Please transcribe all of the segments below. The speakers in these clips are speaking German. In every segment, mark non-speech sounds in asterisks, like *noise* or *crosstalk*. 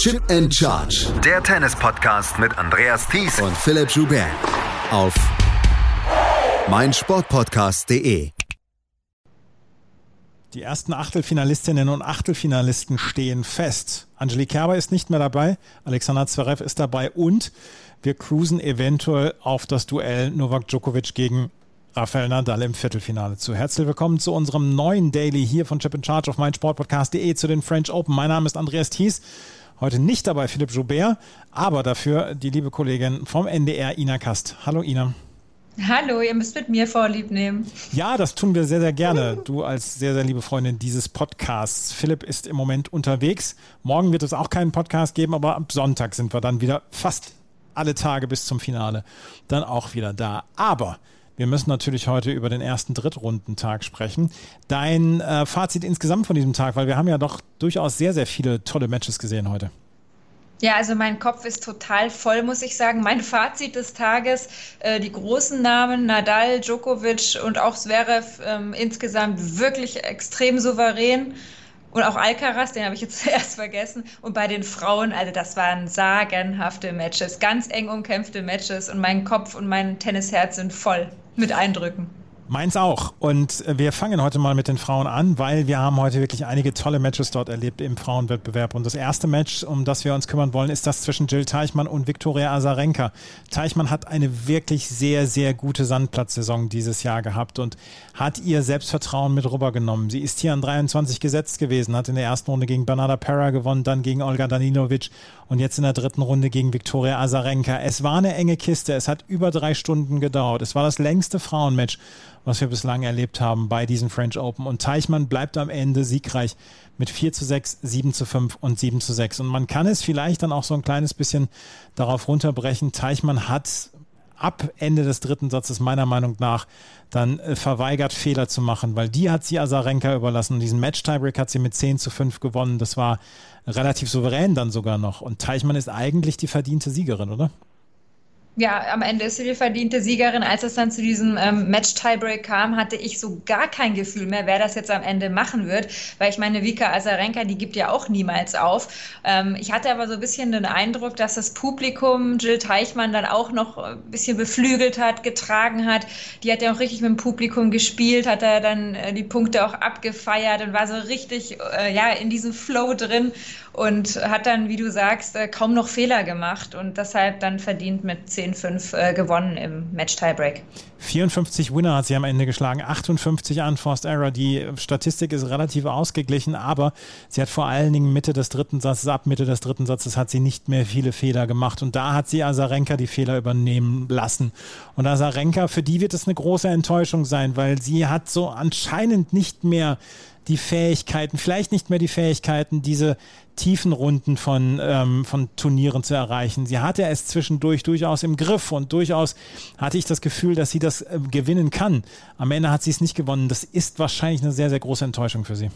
Chip and Charge. Der Tennis-Podcast mit Andreas Thies und Philipp Joubert. Auf meinsportpodcast.de. Die ersten Achtelfinalistinnen und Achtelfinalisten stehen fest. Angelique Kerber ist nicht mehr dabei, Alexander Zverev ist dabei und wir cruisen eventuell auf das Duell Novak Djokovic gegen Rafael Nadal im Viertelfinale zu. Herzlich willkommen zu unserem neuen Daily hier von Chip in Charge auf meinsportpodcast.de zu den French Open. Mein Name ist Andreas Thies. Heute nicht dabei Philipp Joubert, aber dafür die liebe Kollegin vom NDR, Ina Kast. Hallo Ina. Hallo, ihr müsst mit mir Vorlieb nehmen. Ja, das tun wir sehr, sehr gerne. Du als sehr, sehr liebe Freundin dieses Podcasts. Philipp ist im Moment unterwegs. Morgen wird es auch keinen Podcast geben, aber ab Sonntag sind wir dann wieder fast alle Tage bis zum Finale dann auch wieder da. Aber wir müssen natürlich heute über den ersten Drittrundentag sprechen. Dein äh, Fazit insgesamt von diesem Tag, weil wir haben ja doch durchaus sehr, sehr viele tolle Matches gesehen heute. Ja, also mein Kopf ist total voll, muss ich sagen. Mein Fazit des Tages, äh, die großen Namen Nadal, Djokovic und auch Zverev äh, insgesamt wirklich extrem souverän. Und auch Alcaraz, den habe ich jetzt *laughs* zuerst vergessen. Und bei den Frauen, also das waren sagenhafte Matches, ganz eng umkämpfte Matches. Und mein Kopf und mein Tennisherz sind voll mit Eindrücken. Meins auch. Und wir fangen heute mal mit den Frauen an, weil wir haben heute wirklich einige tolle Matches dort erlebt im Frauenwettbewerb. Und das erste Match, um das wir uns kümmern wollen, ist das zwischen Jill Teichmann und Viktoria Azarenka. Teichmann hat eine wirklich sehr, sehr gute Sandplatzsaison dieses Jahr gehabt und hat ihr Selbstvertrauen mit rübergenommen. Sie ist hier an 23 gesetzt gewesen, hat in der ersten Runde gegen Bernarda Pera gewonnen, dann gegen Olga Danilovic und jetzt in der dritten Runde gegen Viktoria Azarenka. Es war eine enge Kiste. Es hat über drei Stunden gedauert. Es war das längste Frauenmatch was wir bislang erlebt haben bei diesen French Open. Und Teichmann bleibt am Ende siegreich mit 4 zu 6, 7 zu 5 und 7 zu 6. Und man kann es vielleicht dann auch so ein kleines bisschen darauf runterbrechen. Teichmann hat ab Ende des dritten Satzes meiner Meinung nach dann äh, verweigert, Fehler zu machen, weil die hat sie Azarenka überlassen. Diesen Match-Tiebreak hat sie mit 10 zu 5 gewonnen. Das war relativ souverän dann sogar noch. Und Teichmann ist eigentlich die verdiente Siegerin, oder? Ja, am Ende ist sie die verdiente Siegerin. Als es dann zu diesem ähm, Match-Tiebreak kam, hatte ich so gar kein Gefühl mehr, wer das jetzt am Ende machen wird, weil ich meine, Vika Azarenka, die gibt ja auch niemals auf. Ähm, ich hatte aber so ein bisschen den Eindruck, dass das Publikum Jill Teichmann dann auch noch ein bisschen beflügelt hat, getragen hat. Die hat ja auch richtig mit dem Publikum gespielt, hat da dann äh, die Punkte auch abgefeiert und war so richtig äh, ja, in diesem Flow drin und hat dann, wie du sagst, äh, kaum noch Fehler gemacht und deshalb dann verdient mit 10-5 äh, gewonnen im Match-Tiebreak. 54 Winner hat sie am Ende geschlagen, 58 Unforced Error. Die Statistik ist relativ ausgeglichen, aber sie hat vor allen Dingen Mitte des dritten Satzes, ab Mitte des dritten Satzes hat sie nicht mehr viele Fehler gemacht und da hat sie Azarenka die Fehler übernehmen lassen. Und Azarenka, für die wird es eine große Enttäuschung sein, weil sie hat so anscheinend nicht mehr die Fähigkeiten, vielleicht nicht mehr die Fähigkeiten, diese tiefen Runden von, ähm, von Turnieren zu erreichen. Sie hatte es zwischendurch durchaus im Griff und durchaus hatte ich das Gefühl, dass sie das äh, gewinnen kann. Am Ende hat sie es nicht gewonnen. Das ist wahrscheinlich eine sehr, sehr große Enttäuschung für sie.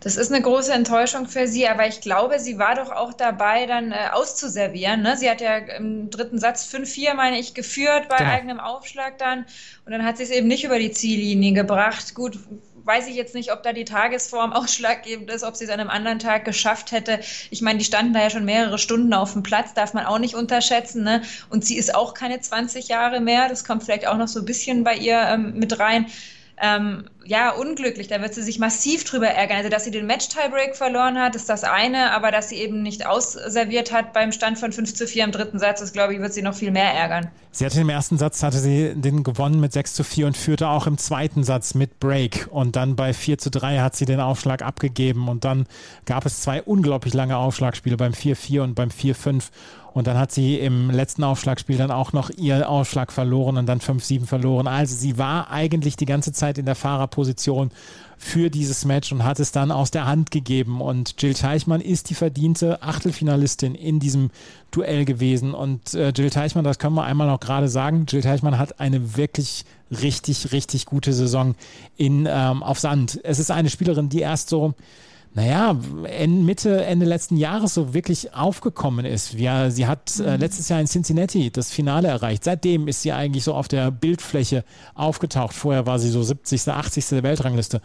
Das ist eine große Enttäuschung für sie, aber ich glaube, sie war doch auch dabei, dann äh, auszuservieren. Ne? Sie hat ja im dritten Satz 5-4, meine ich, geführt bei genau. eigenem Aufschlag dann. Und dann hat sie es eben nicht über die Ziellinie gebracht. Gut, weiß ich jetzt nicht, ob da die Tagesform *laughs* ausschlaggebend ist, ob sie es an einem anderen Tag geschafft hätte. Ich meine, die standen da ja schon mehrere Stunden auf dem Platz, darf man auch nicht unterschätzen. Ne? Und sie ist auch keine 20 Jahre mehr. Das kommt vielleicht auch noch so ein bisschen bei ihr ähm, mit rein ähm, ja, unglücklich. Da wird sie sich massiv drüber ärgern. Also, dass sie den Match-Tiebreak verloren hat, ist das eine, aber dass sie eben nicht ausserviert hat beim Stand von 5 zu 4 im dritten Satz, das glaube ich, wird sie noch viel mehr ärgern. Sie hatte im ersten Satz, hatte sie den gewonnen mit 6 zu 4 und führte auch im zweiten Satz mit Break. Und dann bei 4 zu 3 hat sie den Aufschlag abgegeben. Und dann gab es zwei unglaublich lange Aufschlagspiele beim 4-4 und beim 4-5. Und dann hat sie im letzten Aufschlagspiel dann auch noch ihr Aufschlag verloren und dann 5-7 verloren. Also sie war eigentlich die ganze Zeit in der Fahrerposition für dieses Match und hat es dann aus der Hand gegeben. Und Jill Teichmann ist die verdiente Achtelfinalistin in diesem Duell gewesen. Und äh, Jill Teichmann, das können wir einmal noch gerade sagen, Jill Teichmann hat eine wirklich richtig, richtig gute Saison in, ähm, auf Sand. Es ist eine Spielerin, die erst so naja, Mitte, Ende letzten Jahres so wirklich aufgekommen ist. Ja, sie hat äh, mhm. letztes Jahr in Cincinnati das Finale erreicht. Seitdem ist sie eigentlich so auf der Bildfläche aufgetaucht. Vorher war sie so 70., 80. der Weltrangliste.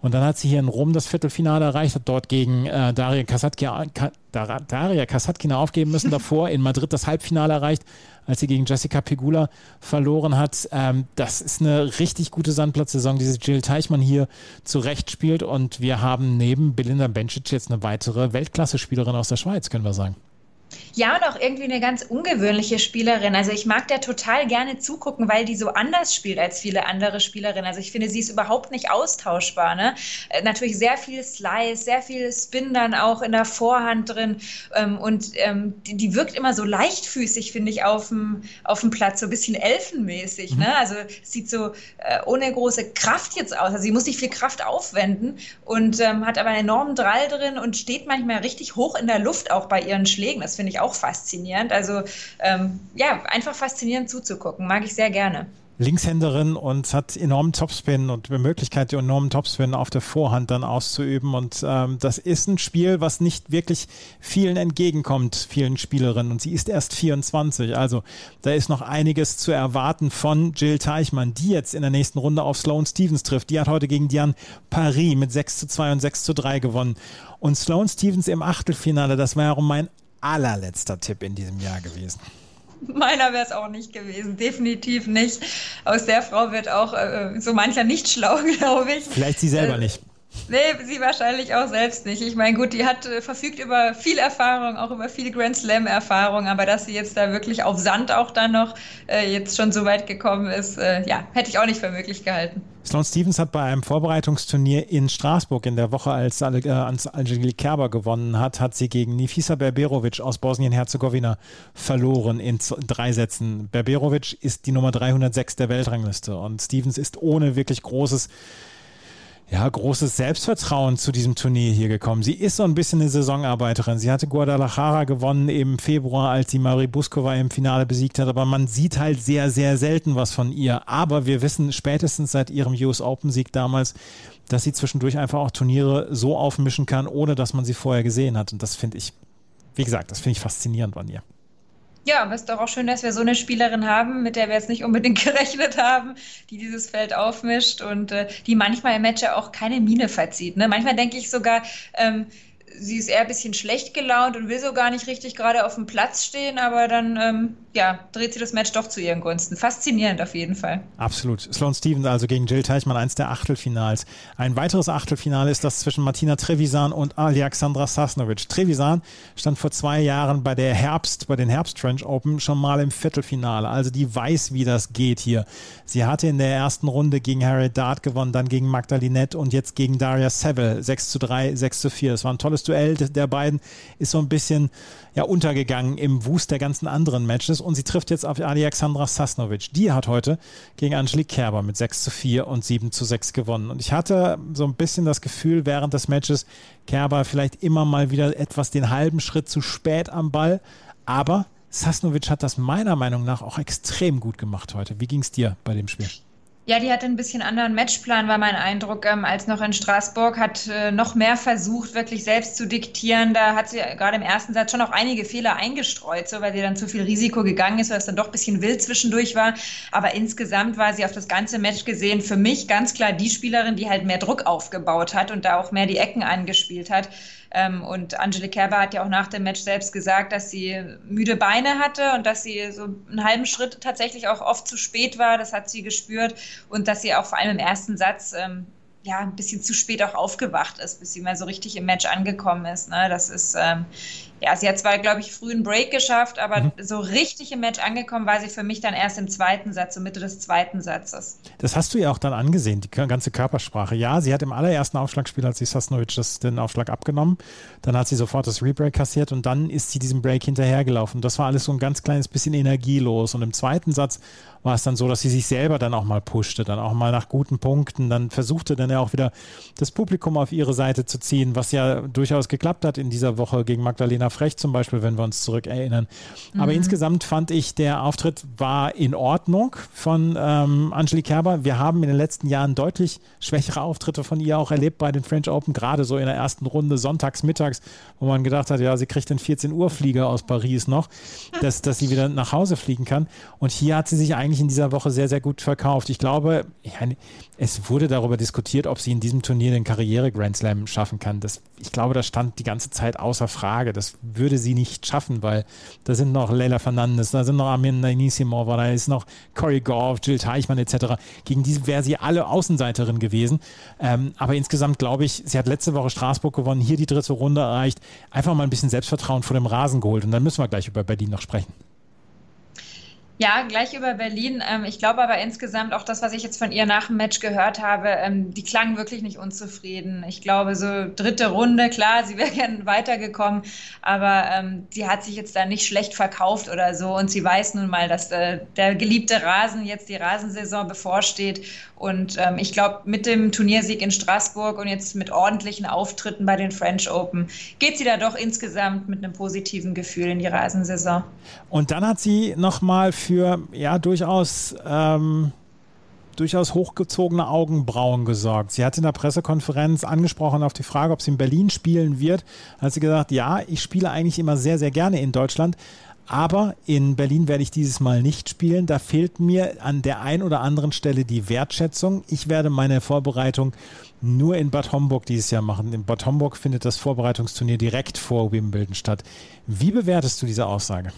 Und dann hat sie hier in Rom das Viertelfinale erreicht, hat dort gegen äh, Daria Kasatkina, Daria Kasatkina aufgeben müssen, *laughs* davor in Madrid das Halbfinale erreicht, als sie gegen Jessica Pegula verloren hat. Ähm, das ist eine richtig gute Sandplatzsaison, die Jill Teichmann hier zurecht spielt. Und wir haben neben Belinda Bencic jetzt eine weitere Weltklasse-Spielerin aus der Schweiz, können wir sagen. Ja, und auch irgendwie eine ganz ungewöhnliche Spielerin. Also ich mag der total gerne zugucken, weil die so anders spielt als viele andere Spielerinnen. Also ich finde, sie ist überhaupt nicht austauschbar. Ne? Äh, natürlich sehr viel Slice, sehr viel Spin dann auch in der Vorhand drin. Ähm, und ähm, die, wirkt immer so leichtfüßig, finde ich, auf dem, auf dem Platz, so ein bisschen elfenmäßig. Mhm. Ne? Also sieht so äh, ohne große Kraft jetzt aus. Also sie muss nicht viel Kraft aufwenden und ähm, hat aber einen enormen Drall drin und steht manchmal richtig hoch in der Luft auch bei ihren Schlägen. Das finde ich auch faszinierend. Also ähm, ja, einfach faszinierend zuzugucken, mag ich sehr gerne. Linkshänderin und hat enormen Topspin und die Möglichkeit, die enormen Topspin auf der Vorhand dann auszuüben. Und ähm, das ist ein Spiel, was nicht wirklich vielen entgegenkommt, vielen Spielerinnen. Und sie ist erst 24. Also da ist noch einiges zu erwarten von Jill Teichmann, die jetzt in der nächsten Runde auf Sloane Stevens trifft. Die hat heute gegen Diane Paris mit 6 zu 2 und 6 zu 3 gewonnen. Und Sloane Stevens im Achtelfinale, das war ja mein allerletzter Tipp in diesem Jahr gewesen. Meiner wäre es auch nicht gewesen, definitiv nicht. Aus der Frau wird auch äh, so mancher nicht schlau, *laughs* glaube ich. Vielleicht sie selber äh, nicht. Nee, sie wahrscheinlich auch selbst nicht. Ich meine, gut, die hat äh, verfügt über viel Erfahrung, auch über viel Grand Slam Erfahrung, aber dass sie jetzt da wirklich auf Sand auch dann noch äh, jetzt schon so weit gekommen ist, äh, ja, hätte ich auch nicht für möglich gehalten. Sloane Stevens hat bei einem Vorbereitungsturnier in Straßburg in der Woche, als äh, Angelique Kerber gewonnen hat, hat sie gegen Nifisa Berberovic aus Bosnien-Herzegowina verloren in drei Sätzen. Berberovic ist die Nummer 306 der Weltrangliste und Stevens ist ohne wirklich großes ja, großes Selbstvertrauen zu diesem Turnier hier gekommen. Sie ist so ein bisschen eine Saisonarbeiterin. Sie hatte Guadalajara gewonnen im Februar, als sie Marie Buskova im Finale besiegt hat, aber man sieht halt sehr, sehr selten was von ihr. Aber wir wissen spätestens seit ihrem US Open Sieg damals, dass sie zwischendurch einfach auch Turniere so aufmischen kann, ohne dass man sie vorher gesehen hat. Und das finde ich, wie gesagt, das finde ich faszinierend an ihr. Ja, aber es ist doch auch schön, dass wir so eine Spielerin haben, mit der wir jetzt nicht unbedingt *laughs* gerechnet haben, die dieses Feld aufmischt und äh, die manchmal im Match ja auch keine Miene verzieht. Ne? Manchmal denke ich sogar, ähm, sie ist eher ein bisschen schlecht gelaunt und will so gar nicht richtig gerade auf dem Platz stehen, aber dann ähm, ja, dreht sie das Match doch zu ihren Gunsten. Faszinierend auf jeden Fall. Absolut. Sloane Stevens also gegen Jill Teichmann, eins der Achtelfinals. Ein weiteres Achtelfinale ist das zwischen Martina Trevisan und Alexandra Sasnovic. Trevisan stand vor zwei Jahren bei der Herbst, bei den Herbst French Open schon mal im Viertelfinale. Also die weiß, wie das geht hier. Sie hatte in der ersten Runde gegen Harriet Dart gewonnen, dann gegen Magdalinette und jetzt gegen Daria Seville. 6 zu 3, 6 zu 4. Das war ein tolles Duell der beiden. Ist so ein bisschen ja untergegangen im Wust der ganzen anderen Matches und sie trifft jetzt auf Alexandra Sasnovic. Die hat heute gegen Angelique Kerber mit 6 zu 4 und 7 zu 6 gewonnen. Und ich hatte so ein bisschen das Gefühl während des Matches, Kerber vielleicht immer mal wieder etwas den halben Schritt zu spät am Ball, aber Sasnovic hat das meiner Meinung nach auch extrem gut gemacht heute. Wie ging es dir bei dem Spiel? Ja, die hatte ein bisschen anderen Matchplan, war mein Eindruck, ähm, als noch in Straßburg. Hat äh, noch mehr versucht, wirklich selbst zu diktieren. Da hat sie gerade im ersten Satz schon auch einige Fehler eingestreut, so, weil sie dann zu viel Risiko gegangen ist, weil es dann doch ein bisschen wild zwischendurch war. Aber insgesamt war sie auf das ganze Match gesehen für mich ganz klar die Spielerin, die halt mehr Druck aufgebaut hat und da auch mehr die Ecken angespielt hat. Ähm, und Angelique Kerber hat ja auch nach dem Match selbst gesagt, dass sie müde Beine hatte und dass sie so einen halben Schritt tatsächlich auch oft zu spät war. Das hat sie gespürt und dass sie auch vor allem im ersten Satz ähm, ja, ein bisschen zu spät auch aufgewacht ist, bis sie mal so richtig im Match angekommen ist. Ne? Das ist, ähm, ja, sie hat zwar, glaube ich, früh einen Break geschafft, aber mhm. so richtig im Match angekommen war sie für mich dann erst im zweiten Satz, so Mitte des zweiten Satzes. Das hast du ja auch dann angesehen, die ganze Körpersprache. Ja, sie hat im allerersten Aufschlagspiel, als sie Sasnovic das, den Aufschlag abgenommen, dann hat sie sofort das Rebreak kassiert und dann ist sie diesem Break hinterhergelaufen. Das war alles so ein ganz kleines bisschen energielos. Und im zweiten Satz war es dann so, dass sie sich selber dann auch mal pushte, dann auch mal nach guten Punkten, dann versuchte dann ja auch wieder das Publikum auf ihre Seite zu ziehen, was ja durchaus geklappt hat in dieser Woche gegen Magdalena Frech zum Beispiel, wenn wir uns zurückerinnern. Aber mhm. insgesamt fand ich, der Auftritt war in Ordnung von ähm, Angelique Kerber. Wir haben in den letzten Jahren deutlich schwächere Auftritte von ihr auch erlebt bei den French Open, gerade so in der ersten Runde sonntags, mittags, wo man gedacht hat, ja, sie kriegt den 14 Uhr Flieger aus Paris noch, dass, dass sie wieder nach Hause fliegen kann. Und hier hat sie sich eigentlich in dieser Woche sehr, sehr gut verkauft. Ich glaube, es wurde darüber diskutiert, ob sie in diesem Turnier den Karriere-Grand Slam schaffen kann. Das, ich glaube, das stand die ganze Zeit außer Frage. Das würde sie nicht schaffen, weil da sind noch Leila Fernandes, da sind noch Amina Anisimova, da ist noch Corey Goff, Jill Teichmann etc. Gegen diese wäre sie alle Außenseiterin gewesen. Ähm, aber insgesamt glaube ich, sie hat letzte Woche Straßburg gewonnen, hier die dritte Runde erreicht. Einfach mal ein bisschen Selbstvertrauen vor dem Rasen geholt. Und dann müssen wir gleich über Berlin noch sprechen. Ja, gleich über Berlin. Ähm, ich glaube aber insgesamt auch das, was ich jetzt von ihr nach dem Match gehört habe, ähm, die klang wirklich nicht unzufrieden. Ich glaube, so dritte Runde, klar, sie wäre *laughs* gerne weitergekommen, aber ähm, sie hat sich jetzt da nicht schlecht verkauft oder so und sie weiß nun mal, dass äh, der geliebte Rasen jetzt die Rasensaison bevorsteht und ähm, ich glaube, mit dem Turniersieg in Straßburg und jetzt mit ordentlichen Auftritten bei den French Open geht sie da doch insgesamt mit einem positiven Gefühl in die Rasensaison. Und dann hat sie nochmal für ja durchaus ähm, durchaus hochgezogene Augenbrauen gesorgt. Sie hat in der Pressekonferenz angesprochen auf die Frage, ob sie in Berlin spielen wird. Hat sie gesagt, ja, ich spiele eigentlich immer sehr, sehr gerne in Deutschland. Aber in Berlin werde ich dieses Mal nicht spielen. Da fehlt mir an der einen oder anderen Stelle die Wertschätzung. Ich werde meine Vorbereitung nur in Bad Homburg dieses Jahr machen. In Bad Homburg findet das Vorbereitungsturnier direkt vor Wimbledon statt. Wie bewertest du diese Aussage?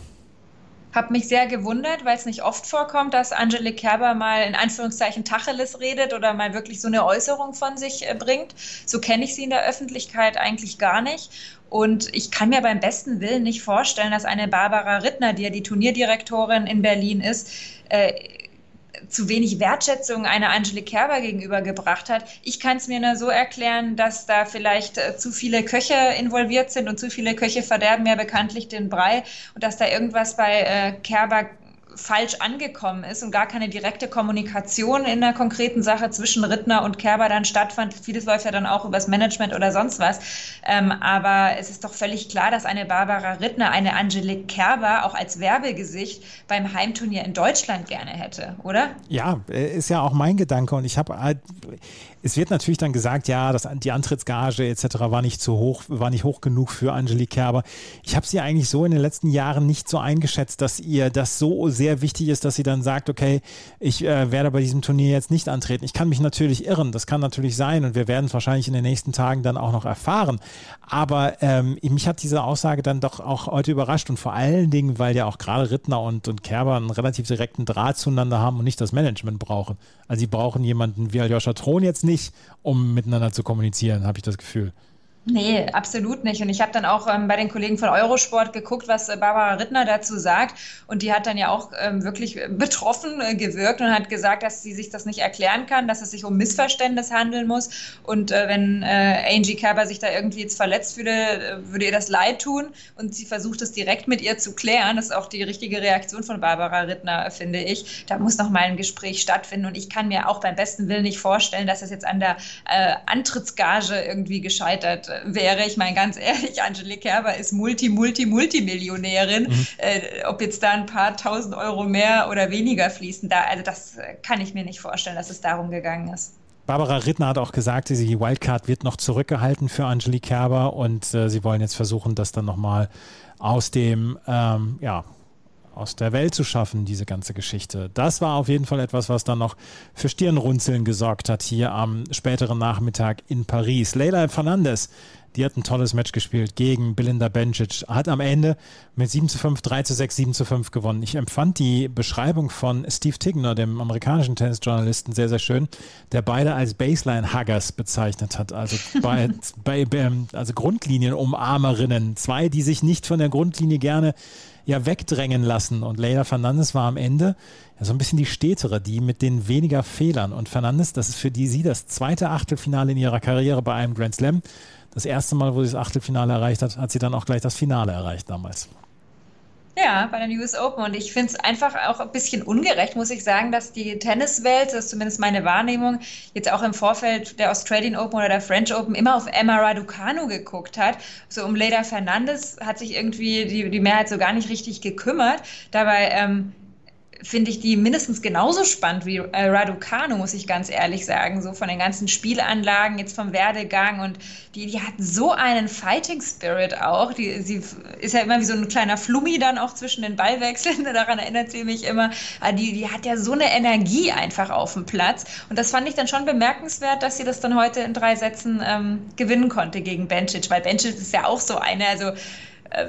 Habe mich sehr gewundert, weil es nicht oft vorkommt, dass Angelique Kerber mal in Anführungszeichen Tacheles redet oder mal wirklich so eine Äußerung von sich äh, bringt. So kenne ich sie in der Öffentlichkeit eigentlich gar nicht. Und ich kann mir beim besten Willen nicht vorstellen, dass eine Barbara Rittner, die ja die Turnierdirektorin in Berlin ist, äh, zu wenig Wertschätzung einer Angelique Kerber gegenübergebracht hat. Ich kann es mir nur so erklären, dass da vielleicht äh, zu viele Köche involviert sind und zu viele Köche verderben ja bekanntlich den Brei und dass da irgendwas bei äh, Kerber falsch angekommen ist und gar keine direkte Kommunikation in der konkreten Sache zwischen Rittner und Kerber dann stattfand. Vieles läuft ja dann auch übers Management oder sonst was. Ähm, aber es ist doch völlig klar, dass eine Barbara Rittner eine Angelique Kerber auch als Werbegesicht beim Heimturnier in Deutschland gerne hätte, oder? Ja, äh, ist ja auch mein Gedanke und ich habe halt es wird natürlich dann gesagt, ja, das, die Antrittsgage etc. war nicht zu hoch, war nicht hoch genug für Angelique Kerber. Ich habe sie eigentlich so in den letzten Jahren nicht so eingeschätzt, dass ihr das so sehr wichtig ist, dass sie dann sagt, okay, ich äh, werde bei diesem Turnier jetzt nicht antreten. Ich kann mich natürlich irren, das kann natürlich sein und wir werden es wahrscheinlich in den nächsten Tagen dann auch noch erfahren. Aber ähm, mich hat diese Aussage dann doch auch heute überrascht und vor allen Dingen, weil ja auch gerade Rittner und, und Kerber einen relativ direkten Draht zueinander haben und nicht das Management brauchen. Also sie brauchen jemanden wie Aljoscha Thron jetzt nicht, um miteinander zu kommunizieren, habe ich das Gefühl. Nee, absolut nicht. Und ich habe dann auch ähm, bei den Kollegen von Eurosport geguckt, was äh, Barbara Rittner dazu sagt. Und die hat dann ja auch ähm, wirklich betroffen äh, gewirkt und hat gesagt, dass sie sich das nicht erklären kann, dass es sich um Missverständnis handeln muss. Und äh, wenn äh, Angie Kerber sich da irgendwie jetzt verletzt fühle, äh, würde ihr das leid tun. Und sie versucht es direkt mit ihr zu klären. Das ist auch die richtige Reaktion von Barbara Rittner, finde ich. Da muss noch mal ein Gespräch stattfinden. Und ich kann mir auch beim besten Willen nicht vorstellen, dass das jetzt an der äh, Antrittsgage irgendwie gescheitert wäre. Ich meine, ganz ehrlich, Angelique Kerber ist Multi, Multi, Multimillionärin. Mhm. Äh, ob jetzt da ein paar tausend Euro mehr oder weniger fließen, da, also das kann ich mir nicht vorstellen, dass es darum gegangen ist. Barbara Rittner hat auch gesagt, die Wildcard wird noch zurückgehalten für Angelique Kerber und äh, sie wollen jetzt versuchen, das dann nochmal aus dem, ähm, ja, aus der Welt zu schaffen, diese ganze Geschichte. Das war auf jeden Fall etwas, was dann noch für Stirnrunzeln gesorgt hat hier am späteren Nachmittag in Paris. Leila Fernandes, die hat ein tolles Match gespielt gegen Belinda Bencic, hat am Ende mit 7 zu 5, 3 zu 6, 7 zu 5 gewonnen. Ich empfand die Beschreibung von Steve Tigner, dem amerikanischen Tennisjournalisten, sehr, sehr schön, der beide als Baseline-Huggers bezeichnet hat. Also, *laughs* bei, bei, also Grundlinienumarmerinnen. Zwei, die sich nicht von der Grundlinie gerne ja wegdrängen lassen. Und Leila Fernandes war am Ende ja so ein bisschen die stetere, die mit den weniger Fehlern. Und Fernandes, das ist für die sie das zweite Achtelfinale in ihrer Karriere bei einem Grand Slam. Das erste Mal, wo sie das Achtelfinale erreicht hat, hat sie dann auch gleich das Finale erreicht damals. Ja, bei den US Open. Und ich finde es einfach auch ein bisschen ungerecht, muss ich sagen, dass die Tenniswelt, das ist zumindest meine Wahrnehmung, jetzt auch im Vorfeld der Australian Open oder der French Open immer auf Emma Raducanu geguckt hat. So um Leda Fernandes hat sich irgendwie die, die Mehrheit so gar nicht richtig gekümmert. Dabei ähm, finde ich die mindestens genauso spannend wie äh, Raducanu, muss ich ganz ehrlich sagen. So von den ganzen Spielanlagen, jetzt vom Werdegang und die, die hat so einen Fighting Spirit auch. Die, sie ist ja immer wie so ein kleiner Flummi dann auch zwischen den Ballwechseln. *laughs* Daran erinnert sie mich immer. Ah, die, die hat ja so eine Energie einfach auf dem Platz. Und das fand ich dann schon bemerkenswert, dass sie das dann heute in drei Sätzen ähm, gewinnen konnte gegen Bencic, weil Bencic ist ja auch so eine, also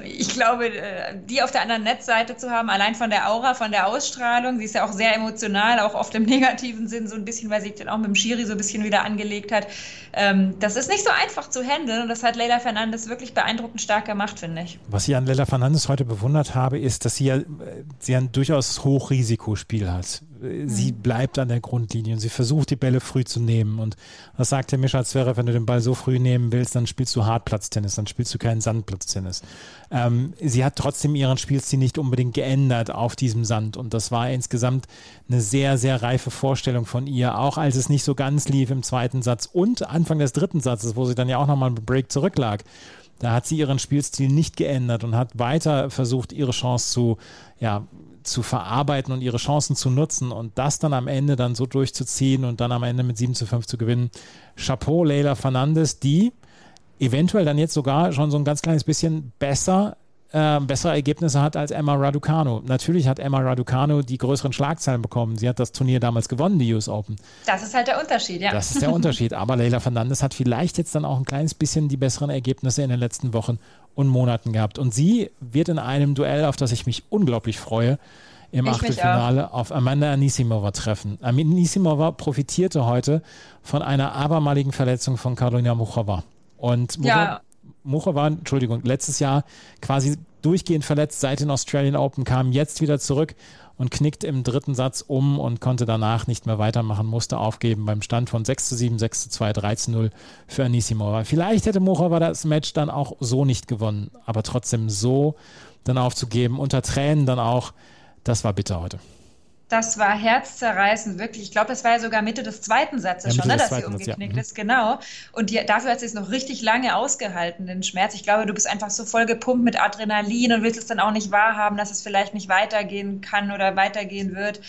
ich glaube, äh, die auf der anderen Netzseite zu haben, allein von der Aura, von der Ausstrahlung, sie ist ja auch sehr emotional, auch oft im *laughs* negativen Sinn, so ein bisschen, weil sie dann auch mit dem Schiri so ein bisschen wieder angelegt hat. Ähm, das ist nicht so einfach zu handeln und das hat Leila Fernandes wirklich beeindruckend stark gemacht, finde ich. Was ich an Leila Fernandes heute bewundert habe, ist, dass sie ja sie ein durchaus Hochrisikospiel hat sie mhm. bleibt an der Grundlinie und sie versucht, die Bälle früh zu nehmen. Und das sagt der Mischa Zverev, wenn du den Ball so früh nehmen willst, dann spielst du Hartplatztennis, dann spielst du keinen Sandplatztennis. Ähm, sie hat trotzdem ihren Spielstil nicht unbedingt geändert auf diesem Sand. Und das war insgesamt eine sehr, sehr reife Vorstellung von ihr, auch als es nicht so ganz lief im zweiten Satz und Anfang des dritten Satzes, wo sie dann ja auch nochmal mit Break zurücklag. Da hat sie ihren Spielstil nicht geändert und hat weiter versucht, ihre Chance zu, ja, zu verarbeiten und ihre Chancen zu nutzen und das dann am Ende dann so durchzuziehen und dann am Ende mit 7 zu 5 zu gewinnen. Chapeau, Leila Fernandes, die eventuell dann jetzt sogar schon so ein ganz kleines bisschen besser äh, bessere Ergebnisse hat als Emma Raducanu. Natürlich hat Emma Raducanu die größeren Schlagzeilen bekommen. Sie hat das Turnier damals gewonnen, die US Open. Das ist halt der Unterschied, ja. Das ist der Unterschied. *laughs* Aber Leila Fernandes hat vielleicht jetzt dann auch ein kleines bisschen die besseren Ergebnisse in den letzten Wochen und Monaten gehabt. Und sie wird in einem Duell, auf das ich mich unglaublich freue, im ich Achtelfinale auf Amanda Anisimova treffen. Anisimova profitierte heute von einer abermaligen Verletzung von Karolina Muchova. Und Muchova, ja. Entschuldigung, letztes Jahr quasi durchgehend verletzt seit den Australian Open, kam jetzt wieder zurück und knickt im dritten Satz um und konnte danach nicht mehr weitermachen, musste aufgeben beim Stand von 6 zu 7, 6 zu 2, 3 zu 0 für Anisimova. Vielleicht hätte Muchova das Match dann auch so nicht gewonnen, aber trotzdem so dann aufzugeben, unter Tränen dann auch, das war bitter heute. Das war herzzerreißend, wirklich. Ich glaube, das war ja sogar Mitte des zweiten Satzes ja, schon, ne, dass sie umgeknickt ja. ist. Genau. Und die, dafür hat sie es noch richtig lange ausgehalten, den Schmerz. Ich glaube, du bist einfach so voll gepumpt mit Adrenalin und willst es dann auch nicht wahrhaben, dass es vielleicht nicht weitergehen kann oder weitergehen wird.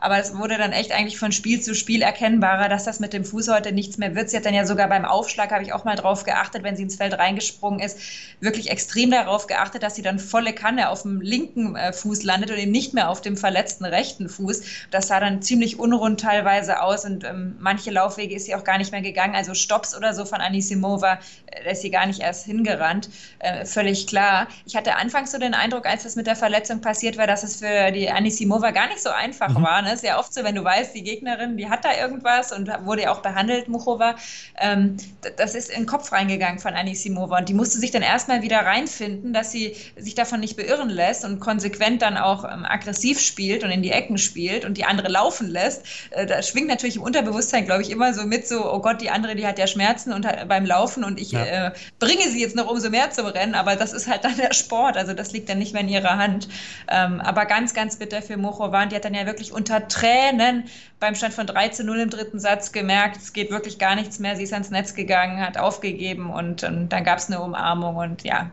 Aber es wurde dann echt eigentlich von Spiel zu Spiel erkennbarer, dass das mit dem Fuß heute nichts mehr wird. Sie hat dann ja sogar beim Aufschlag, habe ich auch mal drauf geachtet, wenn sie ins Feld reingesprungen ist, wirklich extrem darauf geachtet, dass sie dann volle Kanne auf dem linken äh, Fuß landet und eben nicht mehr auf dem verletzten rechten Fuß. Das sah dann ziemlich unrund teilweise aus und ähm, manche Laufwege ist sie auch gar nicht mehr gegangen. Also Stops oder so von Anisimova, äh, da ist sie gar nicht erst hingerannt. Äh, völlig klar. Ich hatte anfangs so den Eindruck, als das mit der Verletzung passiert war, dass es für die Anisimova gar nicht so einfach mhm. war. Ne? Ist ja oft so, wenn du weißt, die Gegnerin, die hat da irgendwas und wurde ja auch behandelt, Muchova. Ähm, das ist in den Kopf reingegangen von Anisimova und die musste sich dann erstmal wieder reinfinden, dass sie sich davon nicht beirren lässt und konsequent dann auch ähm, aggressiv spielt und in die Ecken spielt und die andere laufen lässt. Äh, da schwingt natürlich im Unterbewusstsein, glaube ich, immer so mit so, oh Gott, die andere, die hat ja Schmerzen und, beim Laufen und ich ja. äh, bringe sie jetzt noch umso mehr zum Rennen, aber das ist halt dann der Sport, also das liegt dann nicht mehr in ihrer Hand. Ähm, aber ganz, ganz bitter für Muchova und die hat dann ja wirklich unter Tränen beim Stand von 3 zu 0 im dritten Satz gemerkt, es geht wirklich gar nichts mehr. Sie ist ans Netz gegangen, hat aufgegeben und, und dann gab es eine Umarmung und ja,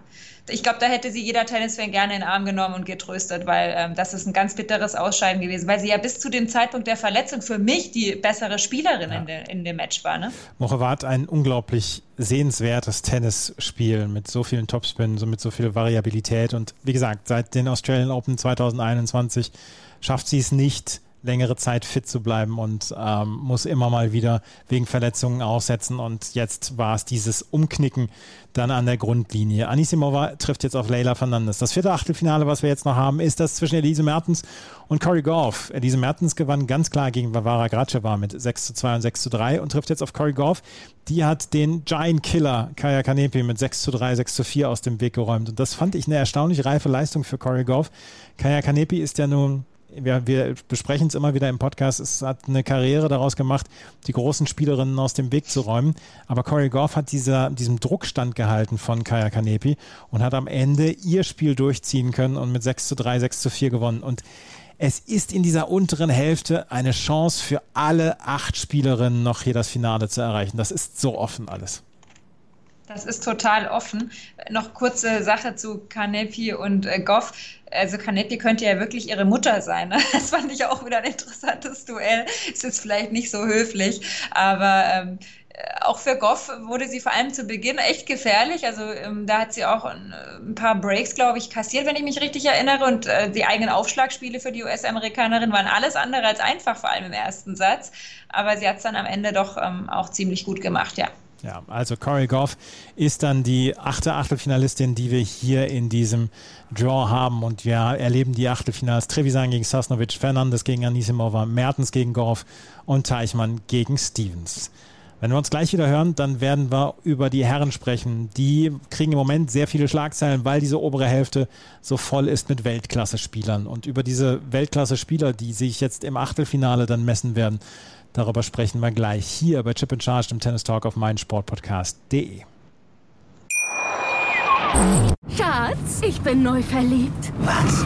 ich glaube, da hätte sie jeder Tennisfan gerne in den Arm genommen und getröstet, weil ähm, das ist ein ganz bitteres Ausscheiden gewesen, weil sie ja bis zu dem Zeitpunkt der Verletzung für mich die bessere Spielerin ja. in, de, in, dem Match war. Ne? Mocheva hat ein unglaublich sehenswertes Tennisspiel mit so vielen Topspin, so mit so viel Variabilität und wie gesagt, seit den Australian Open 2021 schafft sie es nicht, längere Zeit fit zu bleiben und ähm, muss immer mal wieder wegen Verletzungen aussetzen. Und jetzt war es dieses Umknicken dann an der Grundlinie. Anisimova trifft jetzt auf Leila Fernandes. Das vierte Achtelfinale, was wir jetzt noch haben, ist das zwischen Elise Mertens und Cory Goff. Elise Mertens gewann ganz klar gegen Varvara Graceva mit 6 zu 2 und 6 zu 3 und trifft jetzt auf Cory Goff. Die hat den Giant Killer Kaya Kanepi mit 6 zu 3, 6 zu 4 aus dem Weg geräumt. Und das fand ich eine erstaunlich reife Leistung für Cory Goff. Kaya Kanepi ist ja nun wir, wir besprechen es immer wieder im Podcast, es hat eine Karriere daraus gemacht, die großen Spielerinnen aus dem Weg zu räumen. Aber Corey Goff hat dieser, diesem Druck standgehalten von Kaya Kanepi und hat am Ende ihr Spiel durchziehen können und mit 6 zu 3, 6 zu 4 gewonnen. Und es ist in dieser unteren Hälfte eine Chance für alle acht Spielerinnen noch hier das Finale zu erreichen. Das ist so offen alles. Das ist total offen. Noch kurze Sache zu Kanepi und äh, Goff. Also Kanepi könnte ja wirklich ihre Mutter sein. Ne? *laughs* Das fand ich auch wieder ein interessantes Duell. Ist jetzt vielleicht nicht so höflich, aber ähm, auch für Goff wurde sie vor allem zu Beginn echt gefährlich. Also ähm, da hat sie auch ein, ein paar Breaks, glaube ich, kassiert, wenn ich mich richtig erinnere. Und äh, die eigenen Aufschlagspiele für die US-Amerikanerin waren alles andere als einfach, vor allem im ersten Satz. Aber sie hat es dann am Ende doch ähm, auch ziemlich gut gemacht, ja. Ja, also Corey Goff ist dann die achte Achtelfinalistin, die wir hier in diesem Draw haben. Und wir erleben die Achtelfinals Trevisan gegen Sasnovic, Fernandes gegen Anisimova, Mertens gegen Goff und Teichmann gegen Stevens. Wenn wir uns gleich wieder hören, dann werden wir über die Herren sprechen. Die kriegen im Moment sehr viele Schlagzeilen, weil diese obere Hälfte so voll ist mit Weltklasse-Spielern. Und über diese Weltklasse-Spieler, die sich jetzt im Achtelfinale dann messen werden, Darüber sprechen wir gleich hier bei Chip and Charge, dem Tennis Talk auf meinsportpodcast.de. Schatz, ich bin neu verliebt. Was?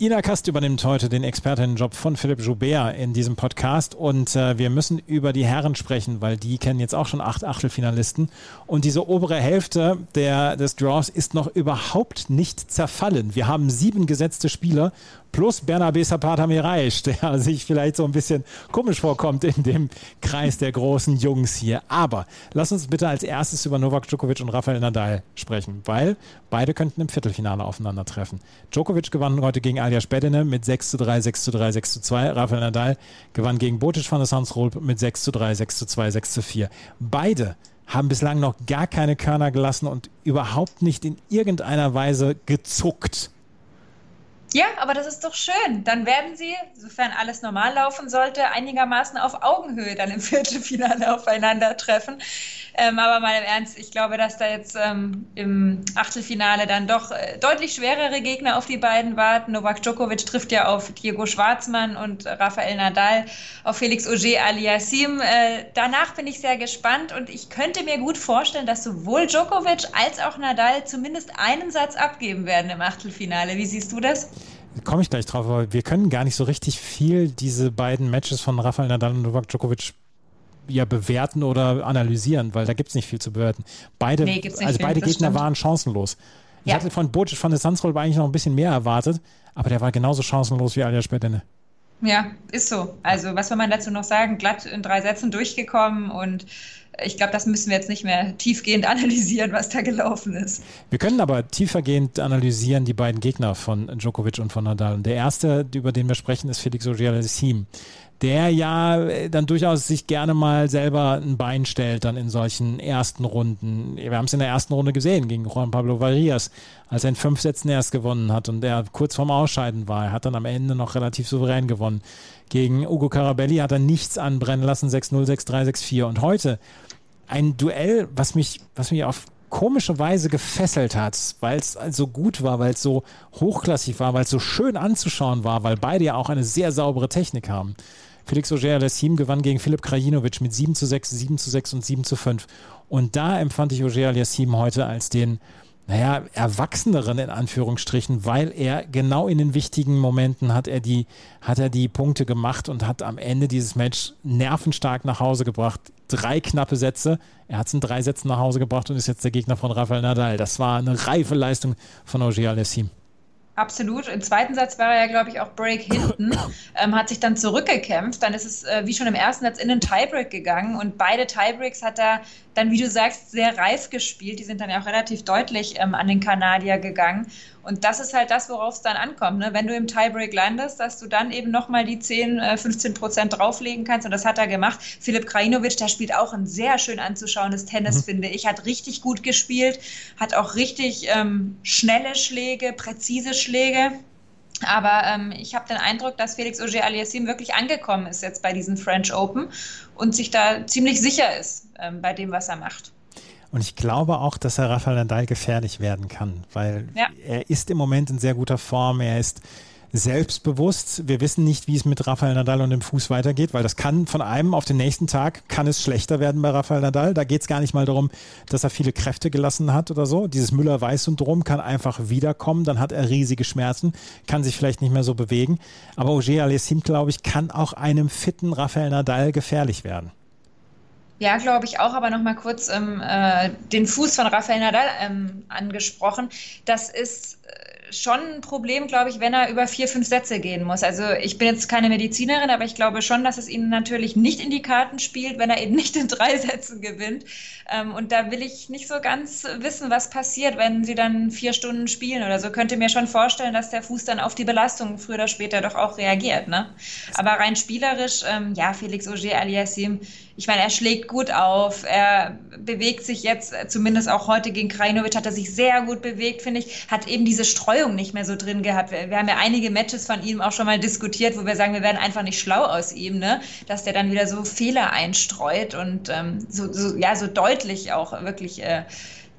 Ina Kast übernimmt heute den Expertinnenjob von Philipp Joubert in diesem Podcast und äh, wir müssen über die Herren sprechen, weil die kennen jetzt auch schon acht Achtelfinalisten und diese obere Hälfte der, des Draws ist noch überhaupt nicht zerfallen. Wir haben sieben gesetzte Spieler plus Bernabe Zapata Miraisch, *laughs* der sich vielleicht so ein bisschen komisch vorkommt in dem Kreis der großen Jungs hier. Aber lass uns bitte als erstes über Novak Djokovic und Rafael Nadal sprechen, weil beide könnten im Viertelfinale aufeinandertreffen. Djokovic gewann heute gegen Alias Bedene mit 6 zu 3, 6 zu 3, 6 zu 2. Rafael Nadal gewann gegen Botic van der Sandsrolp mit 6 zu 3, 6 zu 2, 6 zu 4. Beide haben bislang noch gar keine Körner gelassen und überhaupt nicht in irgendeiner Weise gezuckt. Ja, aber das ist doch schön. Dann werden sie, sofern alles normal laufen sollte, einigermaßen auf Augenhöhe dann im *laughs* Viertelfinale aufeinandertreffen. Ähm, aber mal im Ernst, ich glaube, dass da jetzt ähm, im Achtelfinale dann doch äh, deutlich schwerere Gegner auf die beiden warten. Novak Djokovic trifft ja auf Diego Schwarzmann und Rafael Nadal auf Felix Auger aliassim. Äh, danach bin ich sehr gespannt und ich könnte mir gut vorstellen, dass sowohl Djokovic als auch Nadal zumindest einen Satz abgeben werden im Achtelfinale. Wie siehst du das? Komme ich gleich drauf, aber wir können gar nicht so richtig viel diese beiden Matches von Rafael Nadal und Novak Djokovic ja bewerten oder analysieren, weil da gibt es nicht viel zu bewerten. Beide, nee, also beide Gegner stimmt. waren chancenlos. Ich ja. hatte von Bocic von der Sandsroll eigentlich noch ein bisschen mehr erwartet, aber der war genauso chancenlos wie Alja Spedene. Ja, ist so. Also was soll man dazu noch sagen? Glatt in drei Sätzen durchgekommen und ich glaube, das müssen wir jetzt nicht mehr tiefgehend *laughs* analysieren, was da gelaufen ist. Wir können aber tiefergehend analysieren die beiden Gegner von Djokovic und von Nadal. Der erste, über den wir sprechen, ist Felix Auger-Aliassime der ja äh, dann durchaus sich gerne mal selber ein Bein stellt dann in solchen ersten Runden. Wir haben es in der ersten Runde gesehen gegen Juan Pablo Varias, als er in fünf Sätzen erst gewonnen hat und er kurz vorm Ausscheiden war. Er hat dann am Ende noch relativ souverän gewonnen. Gegen Ugo Carabelli hat er nichts anbrennen lassen, 6-0, 6-3, 6-4. Und heute ein Duell, was mich, was mich auf komische Weise gefesselt hat, weil es so gut war, weil es so hochklassig war, weil es so schön anzuschauen war, weil beide ja auch eine sehr saubere Technik haben. Felix Auger-Aliassime gewann gegen Philipp Krajinovic mit 7 zu 6, 7 zu 6 und 7 zu 5. Und da empfand ich Auger-Aliassime heute als den naja, erwachseneren in Anführungsstrichen, weil er genau in den wichtigen Momenten hat er die, hat er die Punkte gemacht und hat am Ende dieses Match nervenstark nach Hause gebracht. Drei knappe Sätze. Er hat es in drei Sätzen nach Hause gebracht und ist jetzt der Gegner von Rafael Nadal. Das war eine reife Leistung von Auger Alessim. Absolut. Im zweiten Satz war er ja, glaube ich, auch Break hinten, ähm, hat sich dann zurückgekämpft. Dann ist es äh, wie schon im ersten Satz in den Tiebreak gegangen und beide Tiebreaks hat er dann, wie du sagst, sehr reif gespielt. Die sind dann ja auch relativ deutlich ähm, an den Kanadier gegangen. Und das ist halt das, worauf es dann ankommt. Ne? Wenn du im Tiebreak landest, dass du dann eben nochmal die 10, 15 äh, Prozent drauflegen kannst. Und das hat er gemacht. Philipp Krajinovic, der spielt auch ein sehr schön anzuschauendes Tennis, mhm. finde ich. Hat richtig gut gespielt, hat auch richtig ähm, schnelle Schläge, präzise Schläge. Aber ähm, ich habe den Eindruck, dass Felix Auger-Aliassime wirklich angekommen ist jetzt bei diesen French Open und sich da ziemlich sicher ist ähm, bei dem, was er macht. Und ich glaube auch, dass er Rafael Nadal gefährlich werden kann, weil ja. er ist im Moment in sehr guter Form. Er ist selbstbewusst. Wir wissen nicht, wie es mit Rafael Nadal und dem Fuß weitergeht, weil das kann von einem auf den nächsten Tag, kann es schlechter werden bei Rafael Nadal. Da geht es gar nicht mal darum, dass er viele Kräfte gelassen hat oder so. Dieses Müller-Weiß-Syndrom kann einfach wiederkommen, dann hat er riesige Schmerzen, kann sich vielleicht nicht mehr so bewegen. Aber Auger Aliassime, glaube ich, kann auch einem fitten Rafael Nadal gefährlich werden. Ja, glaube ich auch, aber noch mal kurz ähm, äh, den Fuß von Rafael Nadal ähm, angesprochen. Das ist äh, schon ein Problem, glaube ich, wenn er über vier, fünf Sätze gehen muss. Also ich bin jetzt keine Medizinerin, aber ich glaube schon, dass es ihm natürlich nicht in die Karten spielt, wenn er eben nicht in drei *laughs* Sätzen gewinnt. Ähm, und da will ich nicht so ganz wissen, was passiert, wenn sie dann vier Stunden spielen oder so. Könnte mir schon vorstellen, dass der Fuß dann auf die Belastung früher oder später doch auch reagiert. Ne? Aber rein spielerisch, ähm, ja, Felix Auger-Aliassime, ich meine, er schlägt gut auf, er bewegt sich jetzt, zumindest auch heute gegen Krajinovic hat er sich sehr gut bewegt, finde ich, hat eben diese Streuung nicht mehr so drin gehabt. Wir, wir, haben ja einige Matches von ihm auch schon mal diskutiert, wo wir sagen, wir werden einfach nicht schlau aus ihm, ne? dass der dann wieder so Fehler einstreut und ähm, so, so, ja, so deutlich auch wirklich äh,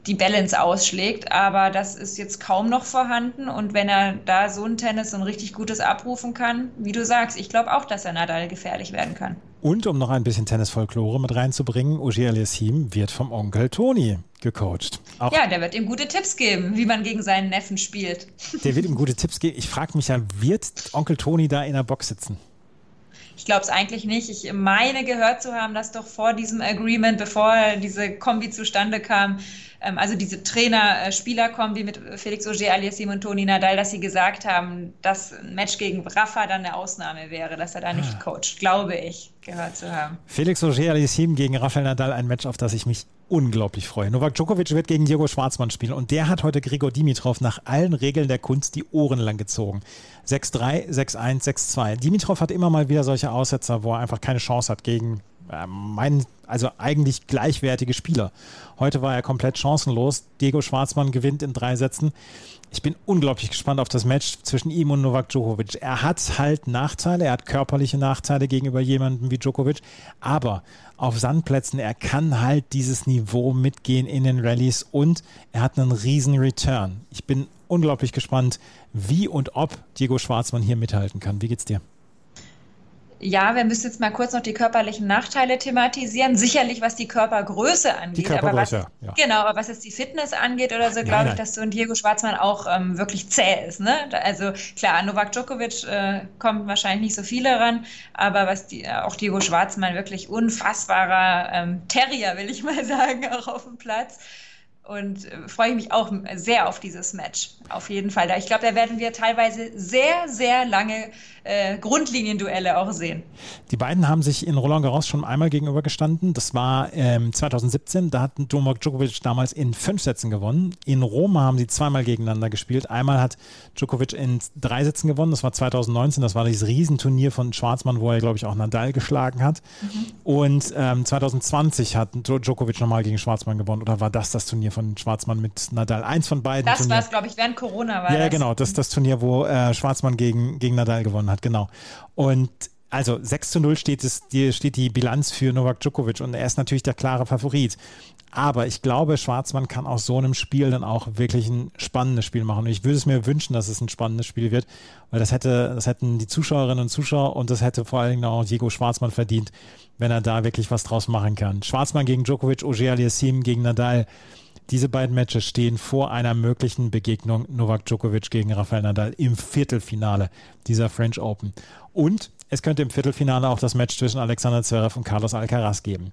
die Balance ausschlägt. Aber das ist jetzt kaum noch vorhanden. Und wenn er da so ein Tennis, so ein richtig gutes abrufen kann, wie du sagst, ich glaube auch, dass er Nadal gefährlich werden kann. Und um noch ein bisschen Tennisfolklore mit reinzubringen, Ogier Aliassim wird vom Onkel Toni gecoacht. Auch ja, der wird ihm gute Tipps geben, wie man gegen seinen Neffen spielt. Der wird ihm gute Tipps geben. Ich frage mich ja, wird Onkel Toni da in der Box sitzen? Ich glaube es eigentlich nicht. Ich meine gehört zu haben, dass doch vor diesem Agreement, bevor diese Kombi zustande kam, ähm, also diese Trainer-Spieler-Kombi mit Felix Auger, Aliassim und Toni Nadal, dass sie gesagt haben, dass ein Match gegen Rafa dann eine Ausnahme wäre, dass er da nicht ah. coacht, glaube ich, gehört zu haben. Felix Auger, Aliassim gegen Rafael Nadal, ein Match, auf das ich mich unglaublich freue. Novak Djokovic wird gegen Diego Schwarzmann spielen und der hat heute Grigor Dimitrov nach allen Regeln der Kunst die Ohren lang gezogen. 6-3, 6-1, 6-2. Dimitrov hat immer mal wieder solche Aussetzer, wo er einfach keine Chance hat gegen äh, meinen, also eigentlich gleichwertige Spieler. Heute war er komplett chancenlos. Diego Schwarzmann gewinnt in drei Sätzen. Ich bin unglaublich gespannt auf das Match zwischen ihm und Novak Djokovic. Er hat halt Nachteile, er hat körperliche Nachteile gegenüber jemandem wie Djokovic, aber auf Sandplätzen, er kann halt dieses Niveau mitgehen in den Rallyes und er hat einen riesen Return. Ich bin unglaublich gespannt, wie und ob Diego Schwarzmann hier mithalten kann. Wie geht's dir? Ja, wir müssen jetzt mal kurz noch die körperlichen Nachteile thematisieren. Sicherlich, was die Körpergröße angeht. Die Körpergröße, aber was, ja. Genau, aber was jetzt die Fitness angeht oder so, glaube ich, dass so ein Diego Schwarzmann auch ähm, wirklich zäh ist. Ne? Also klar, Novak Djokovic äh, kommt wahrscheinlich nicht so viele ran, aber was die, äh, auch Diego Schwarzmann wirklich unfassbarer ähm, Terrier, will ich mal *laughs* sagen, auch auf dem Platz. Und äh, freue ich mich auch sehr auf dieses Match. Auf jeden Fall. Ich glaube, da werden wir teilweise sehr, sehr lange äh, Grundlinienduelle auch sehen. Die beiden haben sich in Roland Garros schon einmal gegenübergestanden. Das war ähm, 2017. Da hat Novak Djokovic damals in fünf Sätzen gewonnen. In Rom haben sie zweimal gegeneinander gespielt. Einmal hat Djokovic in drei Sätzen gewonnen. Das war 2019. Das war dieses Riesenturnier von Schwarzmann, wo er, glaube ich, auch Nadal geschlagen hat. Mhm. Und ähm, 2020 hat Djokovic nochmal gegen Schwarzmann gewonnen. Oder war das das Turnier von Schwarzmann mit Nadal? Eins von beiden. Das war es, glaube ich, während Corona war Ja, das. genau. Das ist das Turnier, wo äh, Schwarzmann gegen, gegen Nadal gewonnen hat hat, genau. Und also 6 zu 0 steht, es, steht die Bilanz für Novak Djokovic und er ist natürlich der klare Favorit. Aber ich glaube, Schwarzmann kann aus so einem Spiel dann auch wirklich ein spannendes Spiel machen. Und ich würde es mir wünschen, dass es ein spannendes Spiel wird, weil das hätte, das hätten die Zuschauerinnen und Zuschauer und das hätte vor allen Dingen auch Diego Schwarzmann verdient, wenn er da wirklich was draus machen kann. Schwarzmann gegen Djokovic, Ogier Aliassim gegen Nadal. Diese beiden Matches stehen vor einer möglichen Begegnung Novak Djokovic gegen Rafael Nadal im Viertelfinale dieser French Open. Und es könnte im Viertelfinale auch das Match zwischen Alexander Zverev und Carlos Alcaraz geben.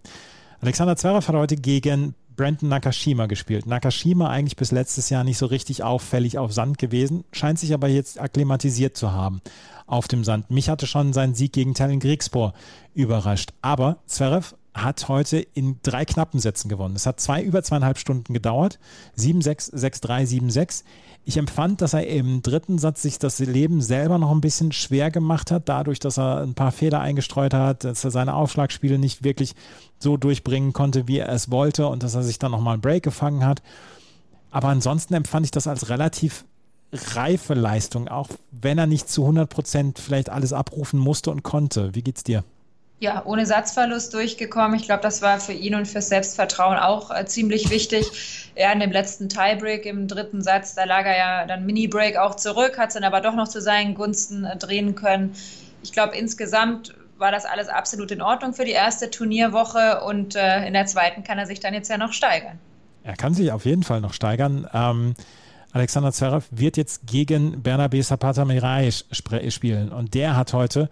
Alexander Zverev hat heute gegen Brandon Nakashima gespielt. Nakashima eigentlich bis letztes Jahr nicht so richtig auffällig auf Sand gewesen, scheint sich aber jetzt akklimatisiert zu haben auf dem Sand. Mich hatte schon sein Sieg gegen Talon Griegspor überrascht. Aber Zverev hat heute in drei knappen Sätzen gewonnen. Es hat zwei über zweieinhalb Stunden gedauert. 7-6, 6-3, 7-6. Ich empfand, dass er im dritten Satz sich das Leben selber noch ein bisschen schwer gemacht hat, dadurch, dass er ein paar Fehler eingestreut hat, dass er seine Aufschlagspiele nicht wirklich so durchbringen konnte, wie er es wollte und dass er sich dann nochmal einen Break gefangen hat. Aber ansonsten empfand ich das als relativ reife Leistung, auch wenn er nicht zu 100 Prozent vielleicht alles abrufen musste und konnte. Wie geht's dir? Ja, ohne Satzverlust durchgekommen. Ich glaube, das war für ihn und fürs Selbstvertrauen auch äh, ziemlich wichtig. Er in dem letzten Tiebreak im dritten Satz, da lag er ja dann Mini-Break auch zurück, hat es dann aber doch noch zu seinen Gunsten äh, drehen können. Ich glaube, insgesamt war das alles absolut in Ordnung für die erste Turnierwoche und äh, in der zweiten kann er sich dann jetzt ja noch steigern. Er kann sich auf jeden Fall noch steigern. Ähm, Alexander Zverev wird jetzt gegen Bernabe Zapata Miralles spielen und der hat heute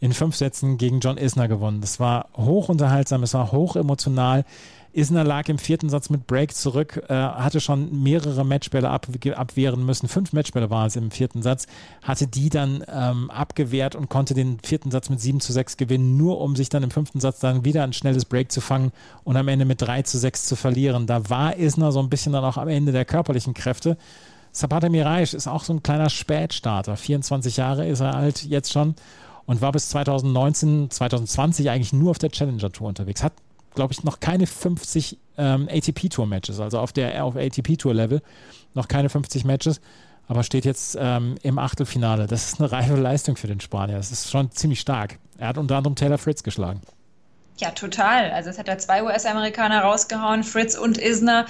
in fünf Sätzen gegen John Isner gewonnen. Das war hoch unterhaltsam, es war hoch emotional. Isner lag im vierten Satz mit Break zurück, äh, hatte schon mehrere Matchbälle ab, abwehren müssen. Fünf Matchbälle waren es im vierten Satz, hatte die dann ähm, abgewehrt und konnte den vierten Satz mit 7 zu 6 gewinnen, nur um sich dann im fünften Satz dann wieder ein schnelles Break zu fangen und am Ende mit 3 zu 6 zu verlieren. Da war Isner so ein bisschen dann auch am Ende der körperlichen Kräfte. Zapata Miraisch ist auch so ein kleiner Spätstarter. 24 Jahre ist er alt jetzt schon und war bis 2019, 2020 eigentlich nur auf der Challenger Tour unterwegs. Hat, glaube ich, noch keine 50 ähm, ATP Tour Matches, also auf der auf ATP Tour Level noch keine 50 Matches, aber steht jetzt ähm, im Achtelfinale. Das ist eine reife Leistung für den Spanier. Das ist schon ziemlich stark. Er hat unter anderem Taylor Fritz geschlagen. Ja, total. Also es hat da zwei US-Amerikaner rausgehauen, Fritz und Isner.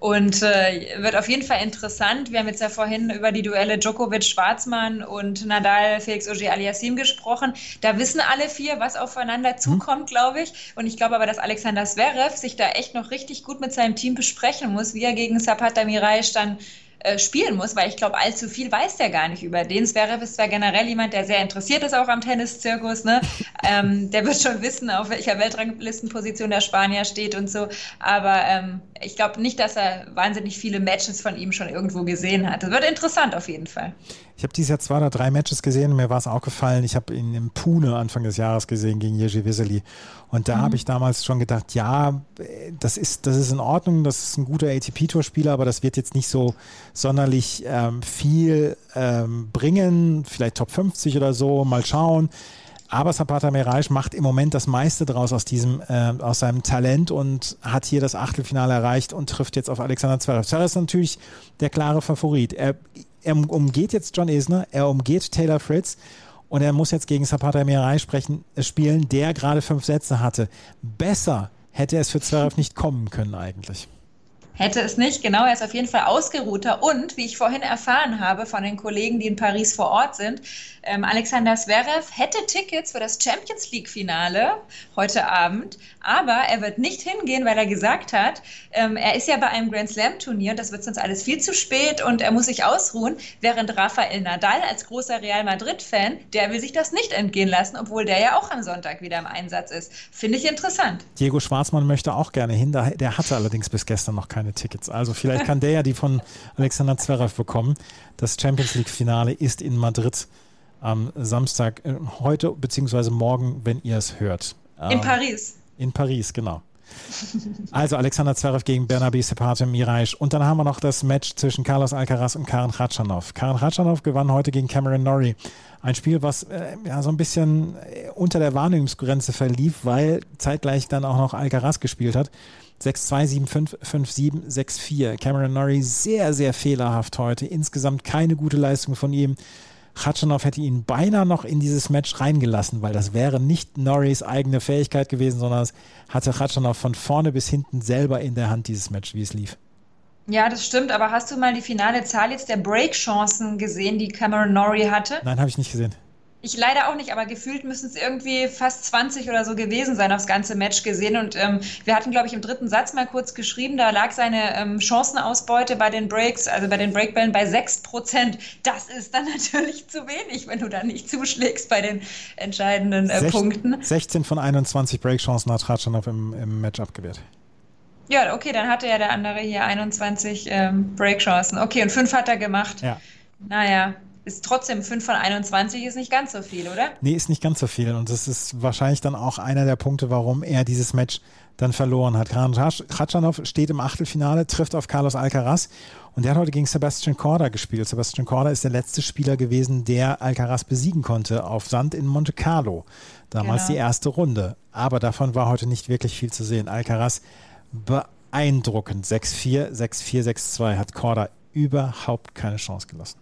Und äh, wird auf jeden Fall interessant. Wir haben jetzt ja vorhin über die Duelle Djokovic-Schwarzmann und Nadal-Felix Auger-Aliassime gesprochen. Da wissen alle vier, was aufeinander hm. zukommt, mhm. glaube ich. Und ich glaube aber, dass Alexander Zverev sich da echt noch richtig gut mit seinem Team besprechen muss, wie er gegen Zapata Miraisch dann äh, spielen muss, weil ich glaube, allzu viel weiß der gar nicht über den. Zverev ist zwar generell jemand, der sehr interessiert ist auch am Tenniszirkus, ne? ähm, der wird schon wissen, auf welcher Weltranglistenposition der Spanier steht und so, aber ähm, ich glaube nicht, dass er wahnsinnig viele Matches von ihm schon irgendwo gesehen hat. Das wird interessant auf jeden Fall. Ich habe dieses Jahr zwei oder drei Matches gesehen mir war es auch gefallen. Ich habe ihn im Pune Anfang des Jahres gesehen gegen Jerzy Wissely. Und da mhm. habe ich damals schon gedacht, ja, das ist, das ist in Ordnung, das ist ein guter ATP-Tour-Spieler, aber das wird jetzt nicht so sonderlich ähm, viel ähm, bringen. Vielleicht Top 50 oder so, mal schauen. Aber Zapata Miraj macht im Moment das meiste draus aus diesem, äh, aus seinem Talent und hat hier das Achtelfinale erreicht und trifft jetzt auf Alexander Zverev. Zverev ist natürlich der klare Favorit. Er, er umgeht jetzt John Isner, er umgeht Taylor Fritz und er muss jetzt gegen Zapata Mirai sprechen, äh, spielen, der gerade fünf Sätze hatte. Besser hätte es für Zverev nicht kommen können eigentlich. Hätte es nicht, genau, er ist auf jeden Fall ausgeruhter. Und, wie ich vorhin erfahren habe von den Kollegen, die in Paris vor Ort sind, ähm, Alexander Zverev hätte Tickets für das Champions League-Finale heute Abend, aber er wird nicht hingehen, weil er gesagt hat, ähm, er ist ja bei einem Grand Slam-Turnier das wird sonst alles viel zu spät und er muss sich ausruhen, während Rafael Nadal als großer Real Madrid-Fan, der will sich das nicht entgehen lassen, obwohl der ja auch am Sonntag wieder im Einsatz ist. Finde ich interessant. Diego Schwarzmann möchte auch gerne hin, der hatte allerdings bis gestern noch keine Tickets. Also vielleicht kann der ja die von Alexander Zverev bekommen. Das Champions League-Finale ist in Madrid am Samstag, äh, heute bzw. morgen, wenn ihr es hört. In ähm, Paris. In Paris, genau. Also Alexander Zverev gegen Bernabe Sepate Miraisch. Und dann haben wir noch das Match zwischen Carlos Alcaraz und Karen Khachanov. Karen Khachanov gewann heute gegen Cameron Norrie. Ein Spiel, was äh, ja so ein bisschen äh, unter der Wahrnehmungsgrenze verlief, weil zeitgleich dann auch noch Alcaraz gespielt hat. 6-2, 7-5, 5-7, 6-4. Cameron Norrie sehr, sehr fehlerhaft heute. Insgesamt keine gute Leistung von ihm. Khachanov hätte ihn beinahe noch in dieses Match reingelassen, weil das wäre nicht Norris eigene Fähigkeit gewesen, sondern es hatte Khachanov von vorne bis hinten selber in der Hand, dieses Match, wie es lief. Ja, das stimmt, aber hast du mal die finale Zahl jetzt der Break-Chancen gesehen, die Cameron Norrie hatte? Nein, habe ich nicht gesehen. Ich leider auch nicht, aber gefühlt müssen es irgendwie fast 20 oder so gewesen sein, aufs ganze Match gesehen. Und ähm, wir hatten, glaube ich, im dritten Satz mal kurz geschrieben, da lag seine ähm, Chancenausbeute bei den Breaks, also bei den Breakbällen bei 6 Prozent. Das ist dann *laughs* natürlich zu wenig, wenn du dann nicht zuschlägst bei den entscheidenden äh, 16, Punkten. 16 von 21 Breakchancen hat Ratschanow im, im Match abgewehrt. Ja, okay, dann hatte ja der andere hier 21 ähm, Breakchancen. Okay, und fünf hat er gemacht. Ja. Naja, ist trotzdem 5 von 21 ist nicht ganz so viel, oder? Nee, ist nicht ganz so viel. Und das ist wahrscheinlich dann auch einer der Punkte, warum er dieses Match dann verloren hat. Kratschanov steht im Achtelfinale, trifft auf Carlos Alcaraz und der hat heute gegen Sebastian Korda gespielt. Sebastian Korda ist der letzte Spieler gewesen, der Alcaraz besiegen konnte auf Sand in Monte Carlo. Damals genau. die erste Runde. Aber davon war heute nicht wirklich viel zu sehen. Alcaraz beeindruckend. 6-4, 6-4, 6-2 hat Korda überhaupt keine Chance gelassen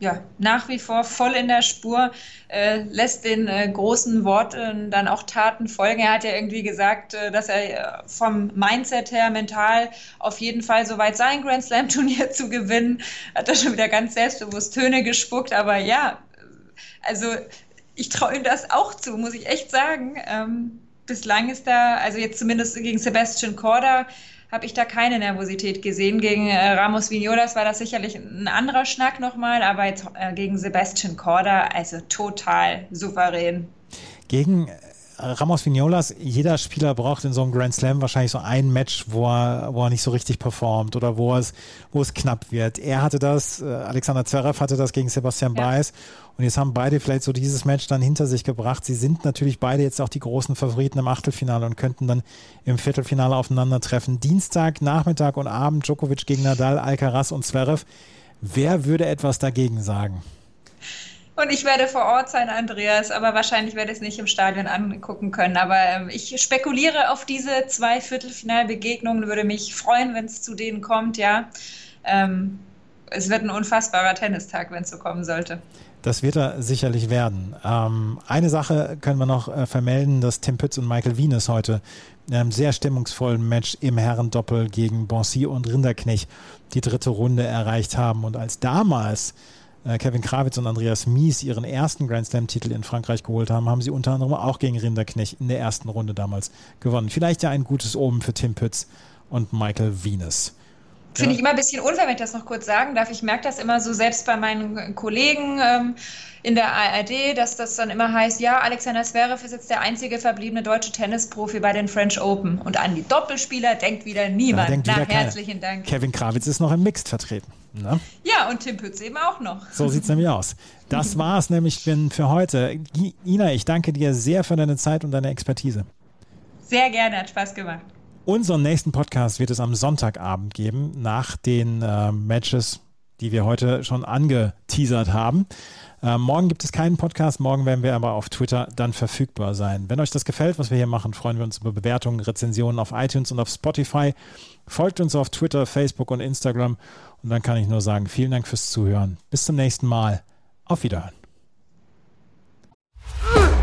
ja, nach wie vor voll in der Spur, äh, lässt den äh, großen Worten dann auch Taten folgen. Er hat ja irgendwie gesagt, äh, dass er äh, vom Mindset her mental auf jeden Fall soweit sein Grand Slam Turnier *laughs* zu gewinnen. Hat er schon wieder ganz selbstbewusst Töne gespuckt, aber ja, also ich traue ihm das auch zu, muss ich echt sagen. Ähm, bislang ist da, also jetzt zumindest gegen Sebastian Korda, habe ich da keine Nervosität gesehen. Gegen äh, Ramos Vignolas war das sicherlich ein anderer Schnack nochmal, aber jetzt äh, gegen Sebastian Korda, also total souverän. Gegen äh, Ramos Vignolas, jeder Spieler braucht in so einem Grand Slam wahrscheinlich so ein Match, wo er, wo er nicht so richtig performt oder wo es, wo es knapp wird. Er hatte das, äh, Alexander Zverev hatte das gegen Sebastian ja. Baez und jetzt haben beide vielleicht so dieses Match dann hinter sich gebracht. Sie sind natürlich beide jetzt auch die großen Favoriten im Achtelfinale und könnten dann im Viertelfinale aufeinandertreffen. Dienstag, Nachmittag und Abend Djokovic gegen Nadal, Alcaraz und Zverev. Wer würde etwas dagegen sagen? Und ich werde vor Ort sein, Andreas, aber wahrscheinlich werde ich es nicht im Stadion angucken können. Aber ähm, ich spekuliere auf diese zwei Viertelfinalbegegnungen, würde mich freuen, wenn es zu denen kommt, ja. Ähm, es wird ein unfassbarer Tennistag, wenn es so kommen sollte. Das wird er sicherlich werden. Ähm, eine Sache können wir noch äh, vermelden, dass Tim Pütz und Michael Wienes heute in einem sehr stimmungsvollen Match im Herrendoppel gegen Bonsi und Rinderknecht die dritte Runde erreicht haben. Und als damals äh, Kevin Krawitz und Andreas Mies ihren ersten Grand Slam-Titel in Frankreich geholt haben, haben sie unter anderem auch gegen Rinderknecht in der ersten Runde damals gewonnen. Vielleicht ja ein gutes Omen für Tim Pütz und Michael Wienes. Finde ich immer ein bisschen unfair, wenn ich das noch kurz sagen darf. Ich merke das immer so selbst bei meinen Kollegen ähm, in der ARD, dass das dann immer heißt, ja, Alexander Zverev ist jetzt der einzige verbliebene deutsche Tennisprofi bei den French Open. Und an die Doppelspieler denkt wieder niemand. denkt Na, wieder herzlichen Dank. Kevin Krawitz ist noch im Mixed vertreten. Ne? Ja, und Tim Pütz eben auch noch. So sieht es nämlich aus. Das *laughs* war es nämlich für heute. Ina, ich danke dir sehr für deine Zeit und deine Expertise. Sehr gerne, hat Spaß gemacht. Unseren nächsten Podcast wird es am Sonntagabend geben, nach den äh, Matches, die wir heute schon angeteasert haben. Äh, morgen gibt es keinen Podcast, morgen werden wir aber auf Twitter dann verfügbar sein. Wenn euch das gefällt, was wir hier machen, freuen wir uns über Bewertungen, Rezensionen auf iTunes und auf Spotify. Folgt uns auf Twitter, Facebook und Instagram. Und dann kann ich nur sagen, vielen Dank fürs Zuhören. Bis zum nächsten Mal. Auf Wiederhören.